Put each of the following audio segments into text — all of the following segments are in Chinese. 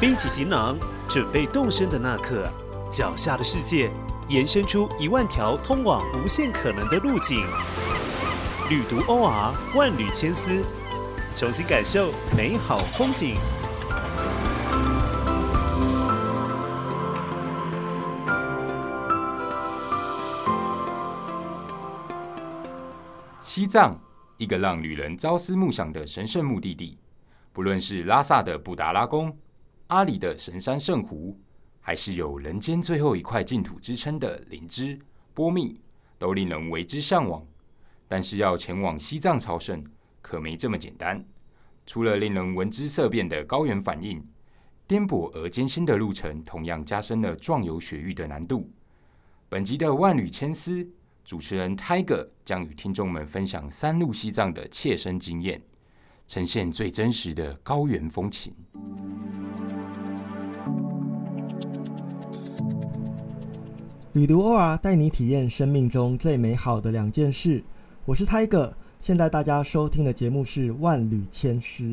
背起行囊，准备动身的那刻，脚下的世界延伸出一万条通往无限可能的路径。旅途 OR 万缕千丝，重新感受美好风景。西藏，一个让旅人朝思暮想的神圣目的地。不论是拉萨的布达拉宫、阿里的神山圣湖，还是有“人间最后一块净土”之称的灵芝、波密，都令人为之向往。但是要前往西藏朝圣，可没这么简单。除了令人闻之色变的高原反应，颠簸而艰辛的路程，同样加深了壮游雪域的难度。本集的万缕千丝，主持人 Tiger 将与听众们分享三路西藏的切身经验。呈现最真实的高原风情。旅途 OR 带你体验生命中最美好的两件事。我是 Tiger，现在大家收听的节目是《万缕千丝》。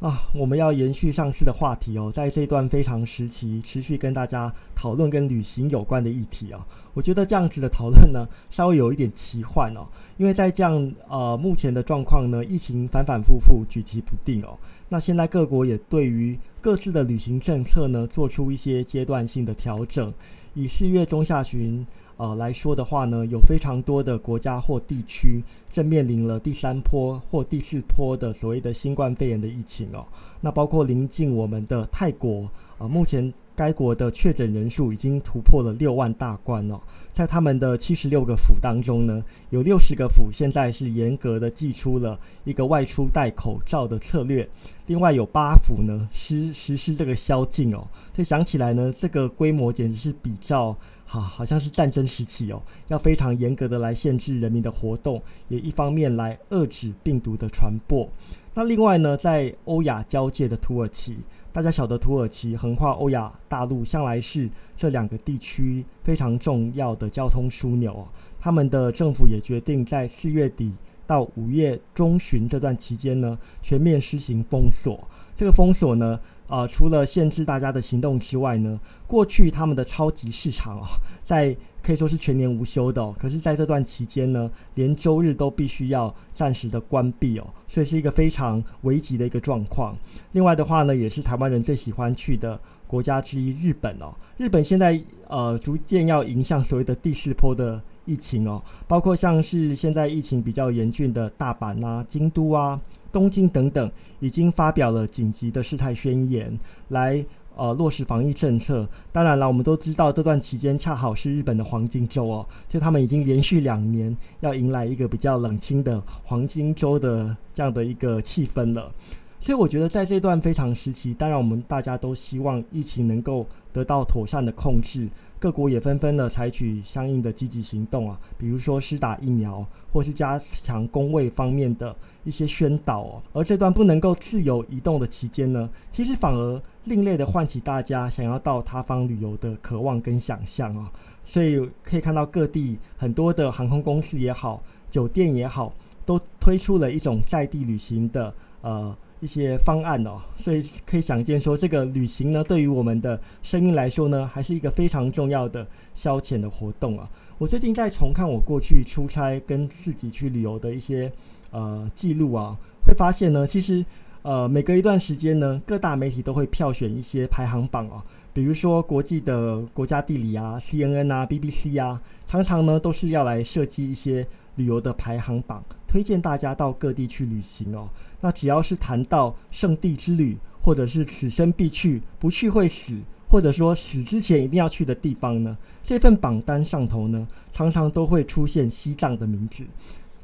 啊，我们要延续上次的话题哦，在这段非常时期，持续跟大家讨论跟旅行有关的议题哦。我觉得这样子的讨论呢，稍微有一点奇幻哦，因为在这样呃目前的状况呢，疫情反反复复，举棋不定哦。那现在各国也对于各自的旅行政策呢，做出一些阶段性的调整。以四月中下旬。呃来说的话呢，有非常多的国家或地区正面临了第三波或第四波的所谓的新冠肺炎的疫情哦。那包括临近我们的泰国，呃，目前该国的确诊人数已经突破了六万大关哦。在他们的七十六个府当中呢，有六十个府现在是严格的寄出了一个外出戴口罩的策略，另外有八府呢实实施这个宵禁哦。所以想起来呢，这个规模简直是比照。好，好像是战争时期哦，要非常严格的来限制人民的活动，也一方面来遏制病毒的传播。那另外呢，在欧亚交界的土耳其，大家晓得土耳其横跨欧亚大陆，向来是这两个地区非常重要的交通枢纽。他们的政府也决定在四月底到五月中旬这段期间呢，全面施行封锁。这个封锁呢？呃，除了限制大家的行动之外呢，过去他们的超级市场哦，在可以说是全年无休的。可是，在这段期间呢，连周日都必须要暂时的关闭哦，所以是一个非常危急的一个状况。另外的话呢，也是台湾人最喜欢去的国家之一——日本哦。日本现在呃，逐渐要迎向所谓的第四波的疫情哦，包括像是现在疫情比较严峻的大阪啊、京都啊。东京等等已经发表了紧急的事态宣言，来呃落实防疫政策。当然了，我们都知道这段期间恰好是日本的黄金周哦，就他们已经连续两年要迎来一个比较冷清的黄金周的这样的一个气氛了。所以我觉得在这段非常时期，当然我们大家都希望疫情能够得到妥善的控制。各国也纷纷的采取相应的积极行动啊，比如说施打疫苗，或是加强工位方面的一些宣导哦。而这段不能够自由移动的期间呢，其实反而另类的唤起大家想要到他方旅游的渴望跟想象啊。所以可以看到各地很多的航空公司也好，酒店也好，都推出了一种在地旅行的呃。一些方案哦，所以可以想见说，这个旅行呢，对于我们的生命来说呢，还是一个非常重要的消遣的活动啊。我最近在重看我过去出差跟自己去旅游的一些呃记录啊，会发现呢，其实呃每隔一段时间呢，各大媒体都会票选一些排行榜啊，比如说国际的国家地理啊、CNN 啊、BBC 啊，常常呢都是要来设计一些旅游的排行榜。推荐大家到各地去旅行哦。那只要是谈到圣地之旅，或者是此生必去、不去会死，或者说死之前一定要去的地方呢，这份榜单上头呢，常常都会出现西藏的名字。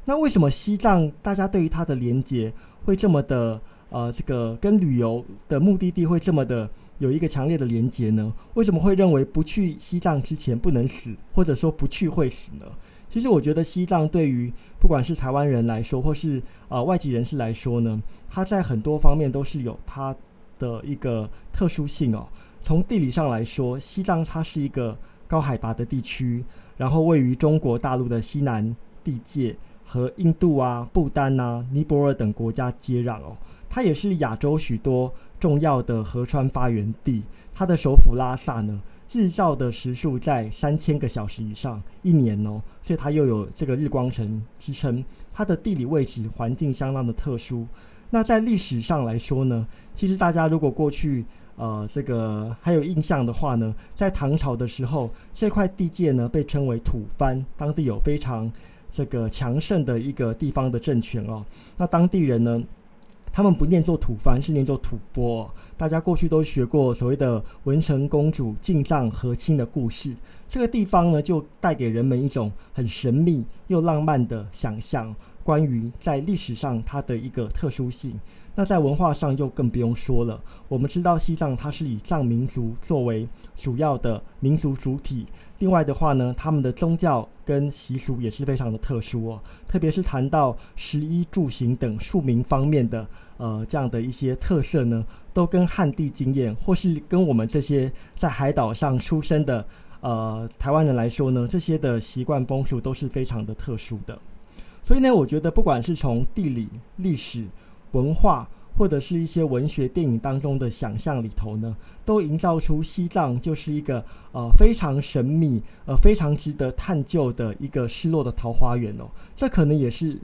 那为什么西藏大家对于它的连接会这么的呃，这个跟旅游的目的地会这么的有一个强烈的连接呢？为什么会认为不去西藏之前不能死，或者说不去会死呢？其实我觉得西藏对于不管是台湾人来说，或是呃外籍人士来说呢，它在很多方面都是有它的一个特殊性哦。从地理上来说，西藏它是一个高海拔的地区，然后位于中国大陆的西南地界，和印度啊、不丹啊、尼泊尔等国家接壤哦。它也是亚洲许多重要的河川发源地。它的首府拉萨呢，日照的时数在三千个小时以上一年哦，所以它又有这个日光城之称。它的地理位置环境相当的特殊。那在历史上来说呢，其实大家如果过去呃这个还有印象的话呢，在唐朝的时候，这块地界呢被称为吐蕃，当地有非常这个强盛的一个地方的政权哦。那当地人呢？他们不念作吐蕃，是念作吐蕃。大家过去都学过所谓的文成公主进藏和亲的故事，这个地方呢，就带给人们一种很神秘又浪漫的想象，关于在历史上它的一个特殊性。那在文化上又更不用说了。我们知道西藏它是以藏民族作为主要的民族主体，另外的话呢，他们的宗教跟习俗也是非常的特殊哦。特别是谈到食衣住行等庶民方面的呃这样的一些特色呢，都跟汉地经验或是跟我们这些在海岛上出生的呃台湾人来说呢，这些的习惯风俗都是非常的特殊的。所以呢，我觉得不管是从地理历史，文化或者是一些文学电影当中的想象里头呢，都营造出西藏就是一个呃非常神秘、呃非常值得探究的一个失落的桃花源哦。这可能也是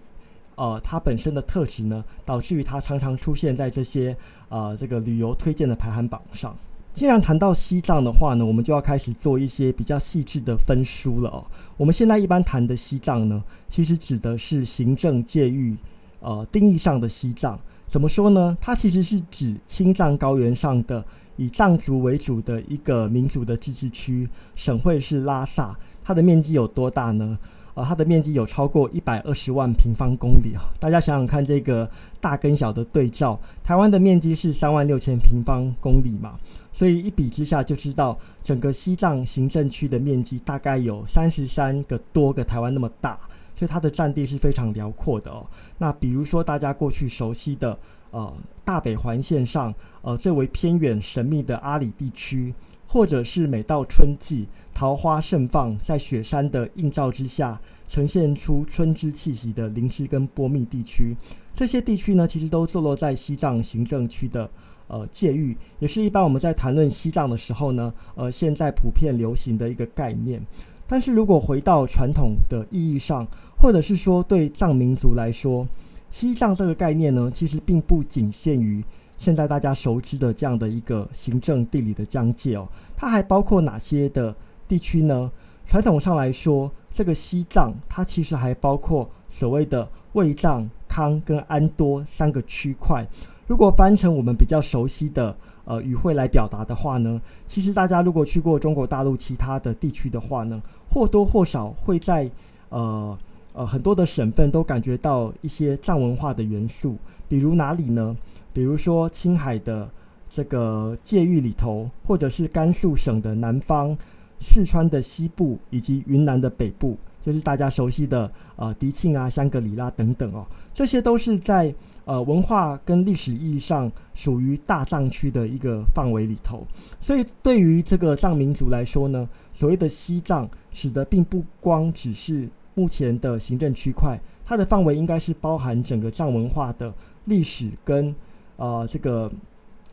呃它本身的特质呢，导致于它常常出现在这些呃这个旅游推荐的排行榜上。既然谈到西藏的话呢，我们就要开始做一些比较细致的分书了哦。我们现在一般谈的西藏呢，其实指的是行政界域。呃，定义上的西藏怎么说呢？它其实是指青藏高原上的以藏族为主的一个民族的自治区，省会是拉萨。它的面积有多大呢？呃，它的面积有超过一百二十万平方公里啊！大家想想看，这个大跟小的对照，台湾的面积是三万六千平方公里嘛，所以一比之下就知道，整个西藏行政区的面积大概有三十三个多个台湾那么大。所以它的占地是非常辽阔的哦。那比如说大家过去熟悉的呃大北环线上呃最为偏远神秘的阿里地区，或者是每到春季桃花盛放，在雪山的映照之下呈现出春之气息的林芝跟波密地区，这些地区呢其实都坐落在西藏行政区的呃界域，也是一般我们在谈论西藏的时候呢呃现在普遍流行的一个概念。但是如果回到传统的意义上，或者是说对藏民族来说，西藏这个概念呢，其实并不仅限于现在大家熟知的这样的一个行政地理的疆界哦，它还包括哪些的地区呢？传统上来说，这个西藏它其实还包括所谓的卫藏、康跟安多三个区块。如果翻成我们比较熟悉的。呃，语汇来表达的话呢，其实大家如果去过中国大陆其他的地区的话呢，或多或少会在呃呃很多的省份都感觉到一些藏文化的元素。比如哪里呢？比如说青海的这个界域里头，或者是甘肃省的南方、四川的西部以及云南的北部，就是大家熟悉的呃迪庆啊、香格里拉等等哦，这些都是在。呃，文化跟历史意义上属于大藏区的一个范围里头，所以对于这个藏民族来说呢，所谓的西藏，指的并不光只是目前的行政区块，它的范围应该是包含整个藏文化的历史跟呃这个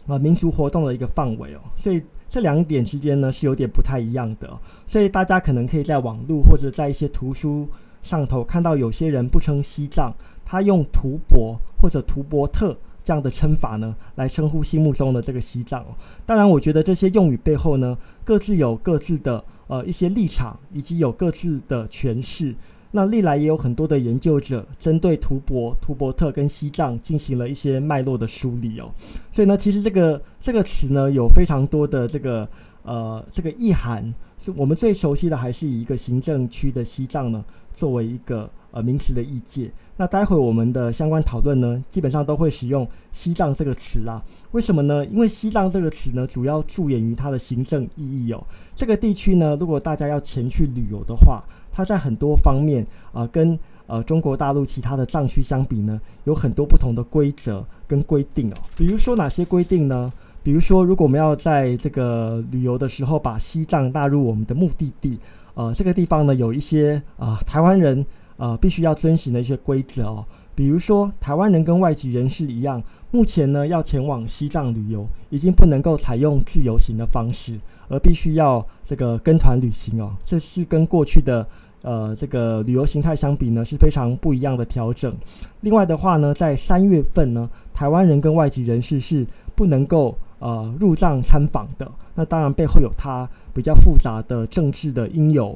呃民族活动的一个范围哦。所以这两点之间呢是有点不太一样的，所以大家可能可以在网络或者在一些图书上头看到有些人不称西藏。他用图博或者图伯特这样的称法呢，来称呼心目中的这个西藏。当然，我觉得这些用语背后呢，各自有各自的呃一些立场，以及有各自的诠释。那历来也有很多的研究者针对图博、图伯特跟西藏进行了一些脉络的梳理哦。所以呢，其实这个这个词呢，有非常多的这个呃这个意涵。是我们最熟悉的，还是以一个行政区的西藏呢，作为一个。呃，名词的意界。那待会我们的相关讨论呢，基本上都会使用“西藏”这个词啦。为什么呢？因为“西藏”这个词呢，主要着眼于它的行政意义哦。这个地区呢，如果大家要前去旅游的话，它在很多方面啊，跟呃中国大陆其他的藏区相比呢，有很多不同的规则跟规定哦。比如说哪些规定呢？比如说，如果我们要在这个旅游的时候把西藏纳入我们的目的地，呃，这个地方呢，有一些啊台湾人。呃，必须要遵循的一些规则哦。比如说，台湾人跟外籍人士一样，目前呢要前往西藏旅游，已经不能够采用自由行的方式，而必须要这个跟团旅行哦。这是跟过去的呃这个旅游形态相比呢，是非常不一样的调整。另外的话呢，在三月份呢，台湾人跟外籍人士是不能够呃入藏参访的。那当然背后有它比较复杂的政治的因由。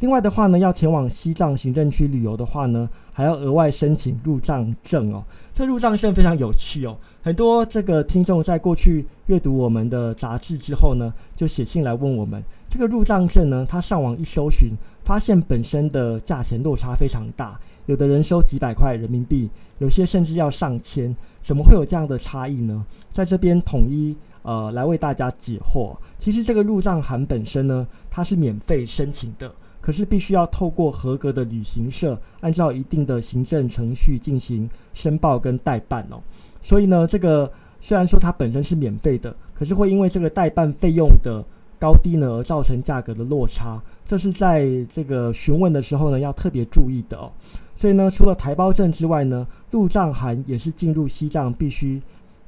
另外的话呢，要前往西藏行政区旅游的话呢，还要额外申请入藏证哦。这入藏证非常有趣哦，很多这个听众在过去阅读我们的杂志之后呢，就写信来问我们，这个入藏证呢，他上网一搜寻，发现本身的价钱落差非常大，有的人收几百块人民币，有些甚至要上千，怎么会有这样的差异呢？在这边统一呃来为大家解惑。其实这个入藏函本身呢，它是免费申请的。可是必须要透过合格的旅行社，按照一定的行政程序进行申报跟代办哦。所以呢，这个虽然说它本身是免费的，可是会因为这个代办费用的高低呢，而造成价格的落差。这是在这个询问的时候呢，要特别注意的哦。所以呢，除了台胞证之外呢，入藏函也是进入西藏必须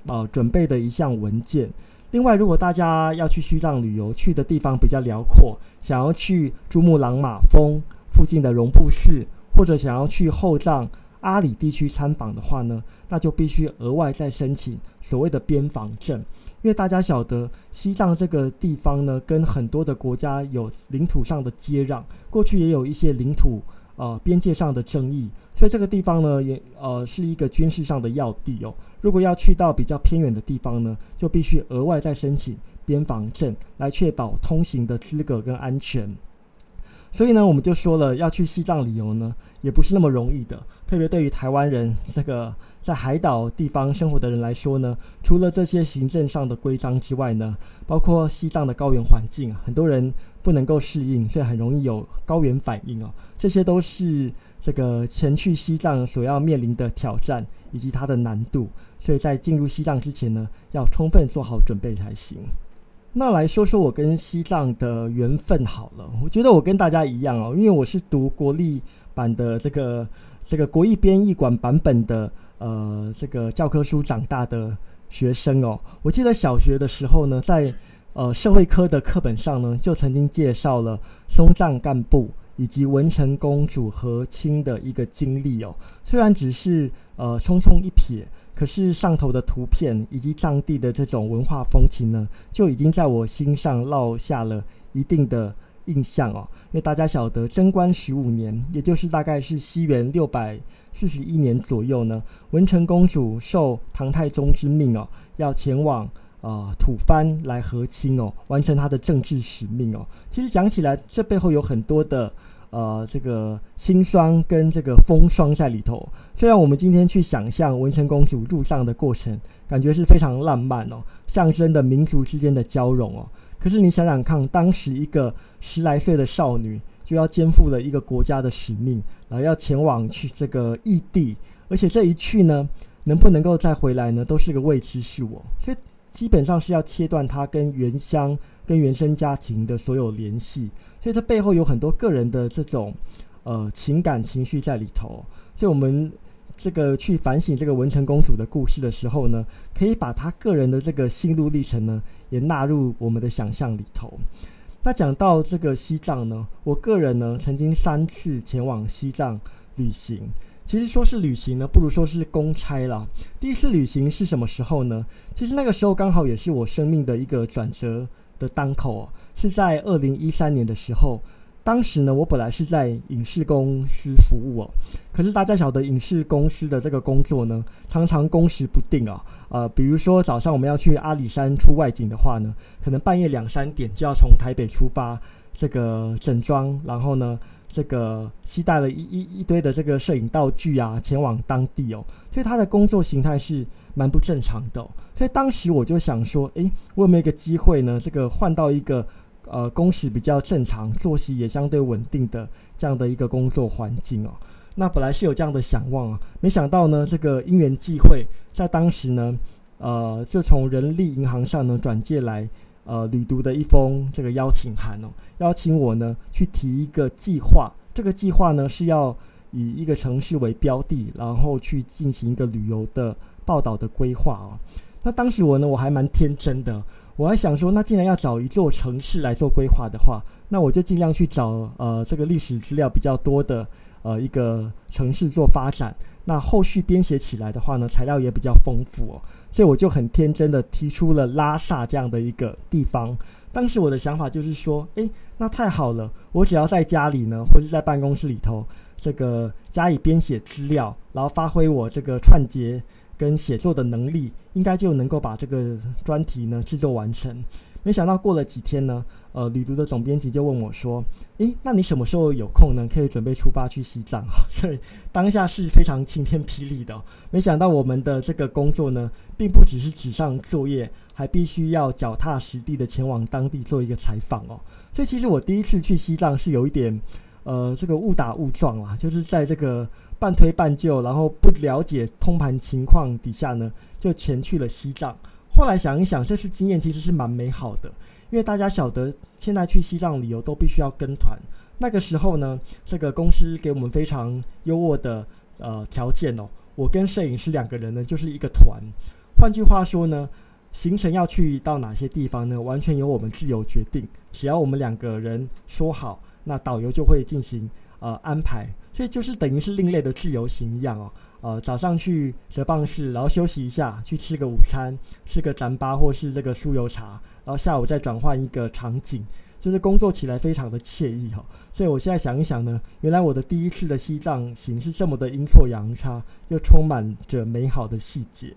呃准备的一项文件。另外，如果大家要去西藏旅游，去的地方比较辽阔，想要去珠穆朗玛峰附近的绒布寺，或者想要去后藏阿里地区参访的话呢，那就必须额外再申请所谓的边防证。因为大家晓得，西藏这个地方呢，跟很多的国家有领土上的接壤，过去也有一些领土呃边界上的争议，所以这个地方呢，也呃是一个军事上的要地哦。如果要去到比较偏远的地方呢，就必须额外再申请边防证，来确保通行的资格跟安全。所以呢，我们就说了，要去西藏旅游呢，也不是那么容易的。特别对于台湾人这个在海岛地方生活的人来说呢，除了这些行政上的规章之外呢，包括西藏的高原环境，很多人不能够适应，所以很容易有高原反应哦。这些都是这个前去西藏所要面临的挑战以及它的难度。所以在进入西藏之前呢，要充分做好准备才行。那来说说我跟西藏的缘分好了。我觉得我跟大家一样哦，因为我是读国立版的这个这个国艺编译馆版本的呃这个教科书长大的学生哦。我记得小学的时候呢，在呃社会科的课本上呢，就曾经介绍了松藏干部以及文成公主和亲的一个经历哦。虽然只是呃匆匆一瞥。可是上头的图片以及藏地的这种文化风情呢，就已经在我心上烙下了一定的印象哦。因为大家晓得，贞观十五年，也就是大概是西元六百四十一年左右呢，文成公主受唐太宗之命哦，要前往啊吐蕃来和亲哦，完成她的政治使命哦。其实讲起来，这背后有很多的。呃，这个心酸跟这个风霜在里头。虽然我们今天去想象文成公主入藏的过程，感觉是非常浪漫哦，象征的民族之间的交融哦。可是你想想看，当时一个十来岁的少女就要肩负了一个国家的使命，然后要前往去这个异地，而且这一去呢，能不能够再回来呢，都是个未知数哦。所以基本上是要切断他跟原乡。跟原生家庭的所有联系，所以它背后有很多个人的这种呃情感情绪在里头。所以我们这个去反省这个文成公主的故事的时候呢，可以把她个人的这个心路历程呢，也纳入我们的想象里头。那讲到这个西藏呢，我个人呢曾经三次前往西藏旅行。其实说是旅行呢，不如说是公差啦。第一次旅行是什么时候呢？其实那个时候刚好也是我生命的一个转折。的当口哦是在二零一三年的时候，当时呢，我本来是在影视公司服务哦，可是大家晓得影视公司的这个工作呢，常常工时不定啊，呃，比如说早上我们要去阿里山出外景的话呢，可能半夜两三点就要从台北出发，这个整装，然后呢。这个携带了一一一堆的这个摄影道具啊，前往当地哦，所以他的工作形态是蛮不正常的。所以当时我就想说，诶，我有没有一个机会呢？这个换到一个呃工时比较正常、作息也相对稳定的这样的一个工作环境哦。那本来是有这样的想望啊，没想到呢，这个因缘际会，在当时呢，呃，就从人力银行上呢转借来。呃，旅读的一封这个邀请函哦，邀请我呢去提一个计划。这个计划呢是要以一个城市为标的，然后去进行一个旅游的报道的规划哦。那当时我呢，我还蛮天真的，我还想说，那既然要找一座城市来做规划的话，那我就尽量去找呃这个历史资料比较多的呃一个城市做发展。那后续编写起来的话呢，材料也比较丰富哦，所以我就很天真的提出了拉萨这样的一个地方。当时我的想法就是说，诶，那太好了，我只要在家里呢，或者在办公室里头，这个加以编写资料，然后发挥我这个串接跟写作的能力，应该就能够把这个专题呢制作完成。没想到过了几天呢，呃，旅读的总编辑就问我说：“诶，那你什么时候有空呢？可以准备出发去西藏？” 所以当下是非常晴天霹雳的。没想到我们的这个工作呢，并不只是纸上作业，还必须要脚踏实地的前往当地做一个采访哦。所以其实我第一次去西藏是有一点，呃，这个误打误撞啦，就是在这个半推半就，然后不了解通盘情况底下呢，就前去了西藏。后来想一想，这次经验其实是蛮美好的，因为大家晓得，现在去西藏旅游都必须要跟团。那个时候呢，这个公司给我们非常优渥的呃条件哦，我跟摄影师两个人呢就是一个团。换句话说呢，行程要去到哪些地方呢，完全由我们自由决定，只要我们两个人说好，那导游就会进行呃安排，所以就是等于是另类的自由行一样哦。呃，早上去折棒室，然后休息一下，去吃个午餐，吃个糌粑或是这个酥油茶，然后下午再转换一个场景，就是工作起来非常的惬意哈。所以我现在想一想呢，原来我的第一次的西藏行是这么的阴错阳差，又充满着美好的细节。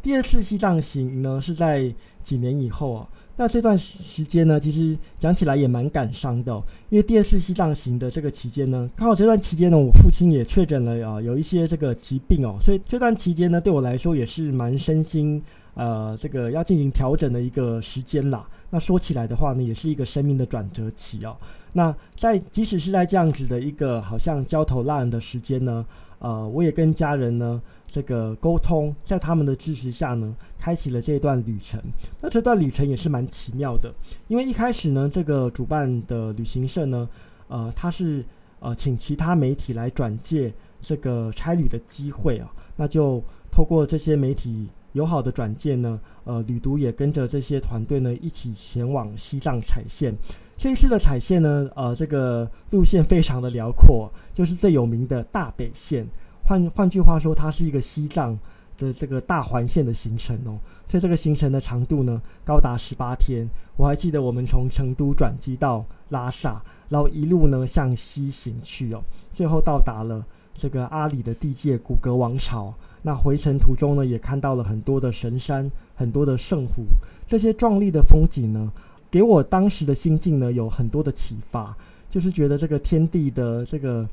第二次西藏行呢，是在几年以后啊。那这段时间呢，其实讲起来也蛮感伤的，因为第二次西藏行的这个期间呢，刚好这段期间呢，我父亲也确诊了啊，有一些这个疾病哦，所以这段期间呢，对我来说也是蛮身心呃这个要进行调整的一个时间啦。那说起来的话呢，也是一个生命的转折期哦。那在即使是在这样子的一个好像焦头烂额的时间呢，呃，我也跟家人呢。这个沟通，在他们的支持下呢，开启了这段旅程。那这段旅程也是蛮奇妙的，因为一开始呢，这个主办的旅行社呢，呃，他是呃请其他媒体来转介这个差旅的机会啊，那就透过这些媒体友好的转介呢，呃，旅途也跟着这些团队呢一起前往西藏踩线。这一次的踩线呢，呃，这个路线非常的辽阔，就是最有名的大北线。换换句话说，它是一个西藏的这个大环线的行程哦，所以这个行程的长度呢高达十八天。我还记得我们从成都转机到拉萨，然后一路呢向西行去哦，最后到达了这个阿里的地界古格王朝。那回程途中呢，也看到了很多的神山、很多的圣湖，这些壮丽的风景呢，给我当时的心境呢有很多的启发，就是觉得这个天地的这个。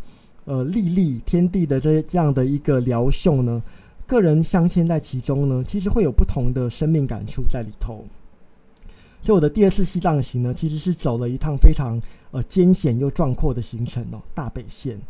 呃，历历天地的这这样的一个辽秀呢，个人镶嵌在其中呢，其实会有不同的生命感触在里头。所以我的第二次西藏行呢，其实是走了一趟非常呃艰险又壮阔的行程哦，大北线。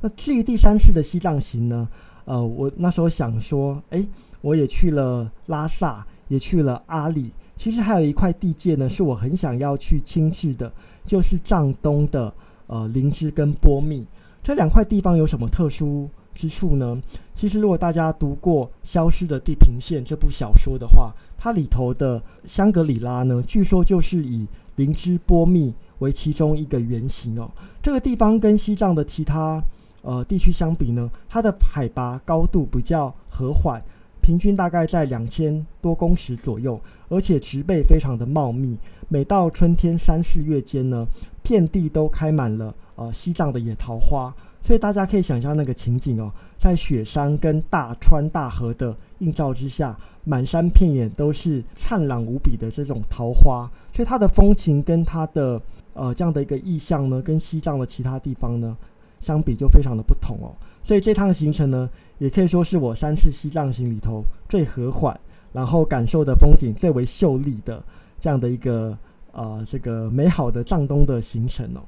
那至于第三次的西藏行呢，呃，我那时候想说，哎，我也去了拉萨，也去了阿里，其实还有一块地界呢，是我很想要去亲自的，就是藏东的呃林芝跟波密。这两块地方有什么特殊之处呢？其实，如果大家读过《消失的地平线》这部小说的话，它里头的香格里拉呢，据说就是以灵芝波密为其中一个原型哦。这个地方跟西藏的其他呃地区相比呢，它的海拔高度比较和缓，平均大概在两千多公尺左右，而且植被非常的茂密。每到春天三四月间呢，遍地都开满了。呃，西藏的野桃花，所以大家可以想象那个情景哦，在雪山跟大川大河的映照之下，满山遍野都是灿烂无比的这种桃花，所以它的风情跟它的呃这样的一个意象呢，跟西藏的其他地方呢相比就非常的不同哦。所以这趟行程呢，也可以说是我三次西藏行里头最和缓，然后感受的风景最为秀丽的这样的一个呃这个美好的藏东的行程哦。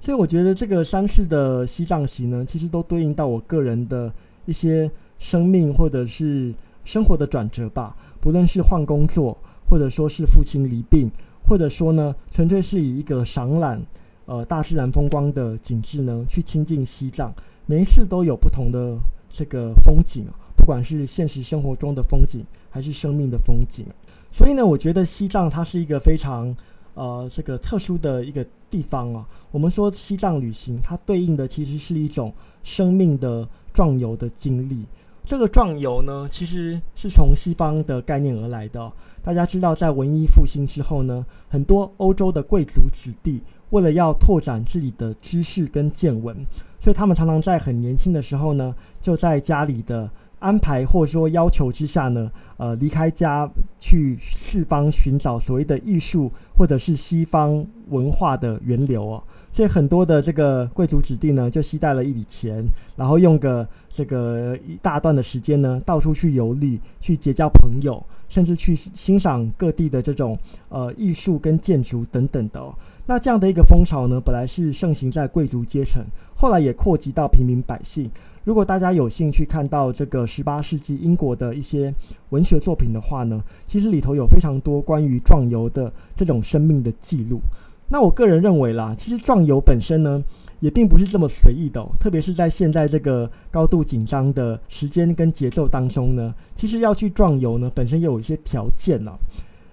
所以我觉得这个三次的西藏行呢，其实都对应到我个人的一些生命或者是生活的转折吧。不论是换工作，或者说是父亲离病，或者说呢，纯粹是以一个赏览呃大自然风光的景致呢，去亲近西藏。每一次都有不同的这个风景，不管是现实生活中的风景，还是生命的风景。所以呢，我觉得西藏它是一个非常呃这个特殊的一个地方啊。我们说西藏旅行，它对应的其实是一种生命的壮游的经历。这个壮游呢，其实是从西方的概念而来的。大家知道，在文艺复兴之后呢，很多欧洲的贵族子弟为了要拓展自己的知识跟见闻，所以他们常常在很年轻的时候呢，就在家里的安排或者说要求之下呢，呃，离开家去四方寻找所谓的艺术或者是西方文化的源流哦。所以很多的这个贵族子弟呢，就携带了一笔钱，然后用个这个一大段的时间呢，到处去游历，去结交朋友，甚至去欣赏各地的这种呃艺术跟建筑等等的哦。那这样的一个风潮呢，本来是盛行在贵族阶层，后来也扩及到平民百姓。如果大家有兴趣看到这个十八世纪英国的一些文学作品的话呢，其实里头有非常多关于壮游的这种生命的记录。那我个人认为啦，其实壮游本身呢，也并不是这么随意的哦，特别是在现在这个高度紧张的时间跟节奏当中呢，其实要去壮游呢，本身也有一些条件呢。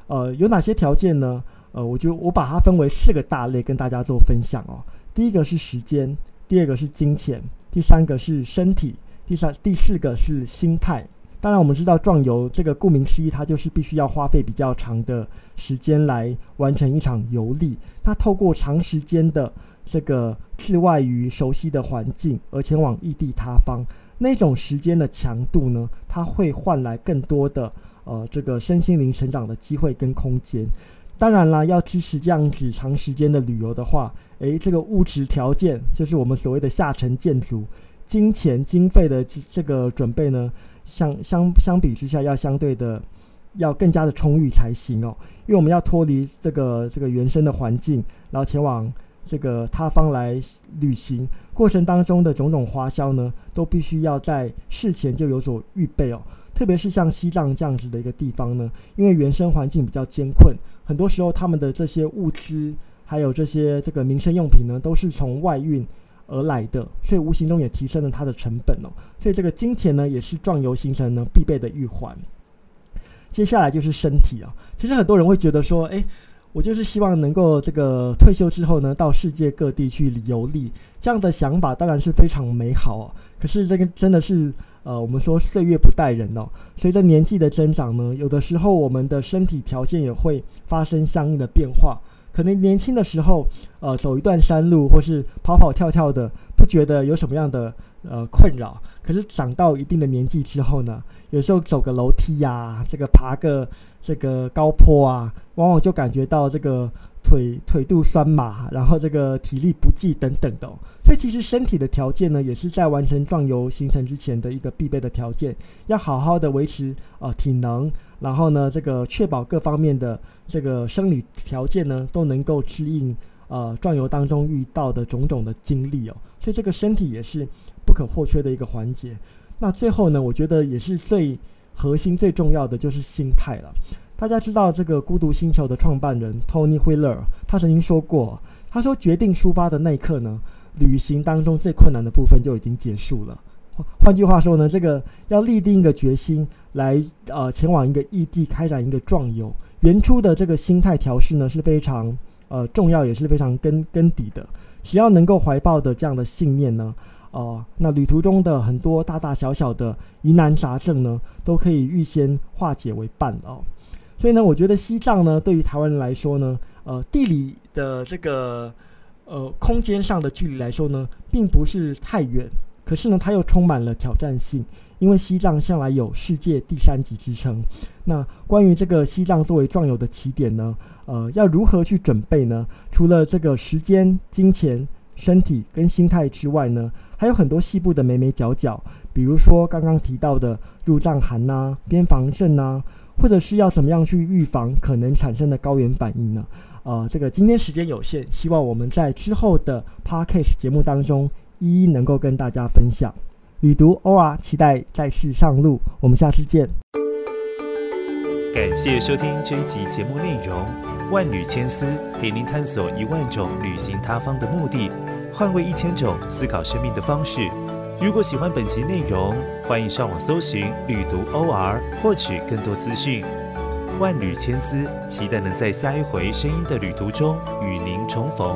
呃，有哪些条件呢？呃，我就我把它分为四个大类跟大家做分享哦。第一个是时间，第二个是金钱，第三个是身体，第三第四个是心态。当然，我们知道壮游这个顾名思义，它就是必须要花费比较长的时间来完成一场游历。它透过长时间的这个置外于熟悉的环境而前往异地他方，那种时间的强度呢，它会换来更多的呃这个身心灵成长的机会跟空间。当然啦，要支持这样子长时间的旅游的话，诶，这个物质条件就是我们所谓的下沉建筑、金钱经费的这个准备呢。相相相比之下，要相对的要更加的充裕才行哦，因为我们要脱离这个这个原生的环境，然后前往这个他方来旅行过程当中的种种花销呢，都必须要在事前就有所预备哦。特别是像西藏这样子的一个地方呢，因为原生环境比较艰困，很多时候他们的这些物资还有这些这个民生用品呢，都是从外运。而来的，所以无形中也提升了它的成本哦。所以这个金钱呢，也是壮游行程呢必备的玉环。接下来就是身体啊。其实很多人会觉得说，诶，我就是希望能够这个退休之后呢，到世界各地去游历。这样的想法当然是非常美好哦。可是这个真的是，呃，我们说岁月不待人哦。随着年纪的增长呢，有的时候我们的身体条件也会发生相应的变化。可能年轻的时候，呃，走一段山路或是跑跑跳跳的，不觉得有什么样的呃困扰。可是长到一定的年纪之后呢，有时候走个楼梯呀，这个爬个这个高坡啊，往往就感觉到这个腿腿肚酸麻，然后这个体力不济等等的。所以其实身体的条件呢，也是在完成壮游行程之前的一个必备的条件，要好好的维持呃体能。然后呢，这个确保各方面的这个生理条件呢，都能够适应呃壮游当中遇到的种种的经历哦。所以这个身体也是不可或缺的一个环节。那最后呢，我觉得也是最核心、最重要的就是心态了。大家知道这个孤独星球的创办人 Tony Wheeler，他曾经说过，他说决定出发的那一刻呢，旅行当中最困难的部分就已经结束了。换句话说呢，这个要立定一个决心来呃前往一个异地开展一个壮游，原初的这个心态调试呢是非常呃重要，也是非常根根底的。只要能够怀抱的这样的信念呢，呃，那旅途中的很多大大小小的疑难杂症呢，都可以预先化解为伴哦。所以呢，我觉得西藏呢，对于台湾人来说呢，呃，地理的这个呃空间上的距离来说呢，并不是太远。可是呢，它又充满了挑战性，因为西藏向来有世界第三级之称。那关于这个西藏作为壮游的起点呢，呃，要如何去准备呢？除了这个时间、金钱、身体跟心态之外呢，还有很多细部的眉眉角角，比如说刚刚提到的入藏函呐、边防证呐，或者是要怎么样去预防可能产生的高原反应呢？呃，这个今天时间有限，希望我们在之后的 podcast 节目当中。一一能够跟大家分享，旅读 OR，期待再次上路，我们下次见。感谢收听这一集节目内容，万缕千丝陪您探索一万种旅行他方的目的，换位一千种思考生命的方式。如果喜欢本集内容，欢迎上网搜寻“旅读 OR” 获取更多资讯。万缕千丝，期待能在下一回声音的旅途中与您重逢。